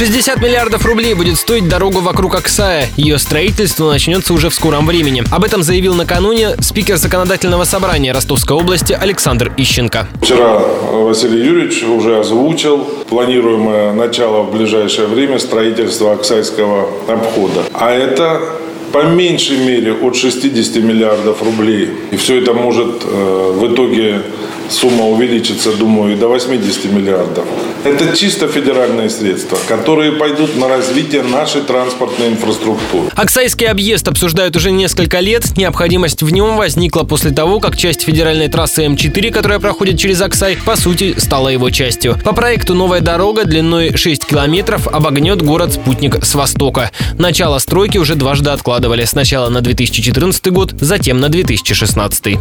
60 миллиардов рублей будет стоить дорога вокруг Оксая. Ее строительство начнется уже в скором времени. Об этом заявил накануне спикер законодательного собрания Ростовской области Александр Ищенко. Вчера Василий Юрьевич уже озвучил планируемое начало в ближайшее время строительства Оксайского обхода. А это по меньшей мере от 60 миллиардов рублей. И все это может э, в итоге сумма увеличится, думаю, до 80 миллиардов. Это чисто федеральные средства, которые пойдут на развитие нашей транспортной инфраструктуры. Оксайский объезд обсуждают уже несколько лет. Необходимость в нем возникла после того, как часть федеральной трассы М4, которая проходит через Оксай, по сути, стала его частью. По проекту новая дорога длиной 6 километров обогнет город-спутник с востока. Начало стройки уже дважды откладывали. Сначала на 2014 год, затем на 2016.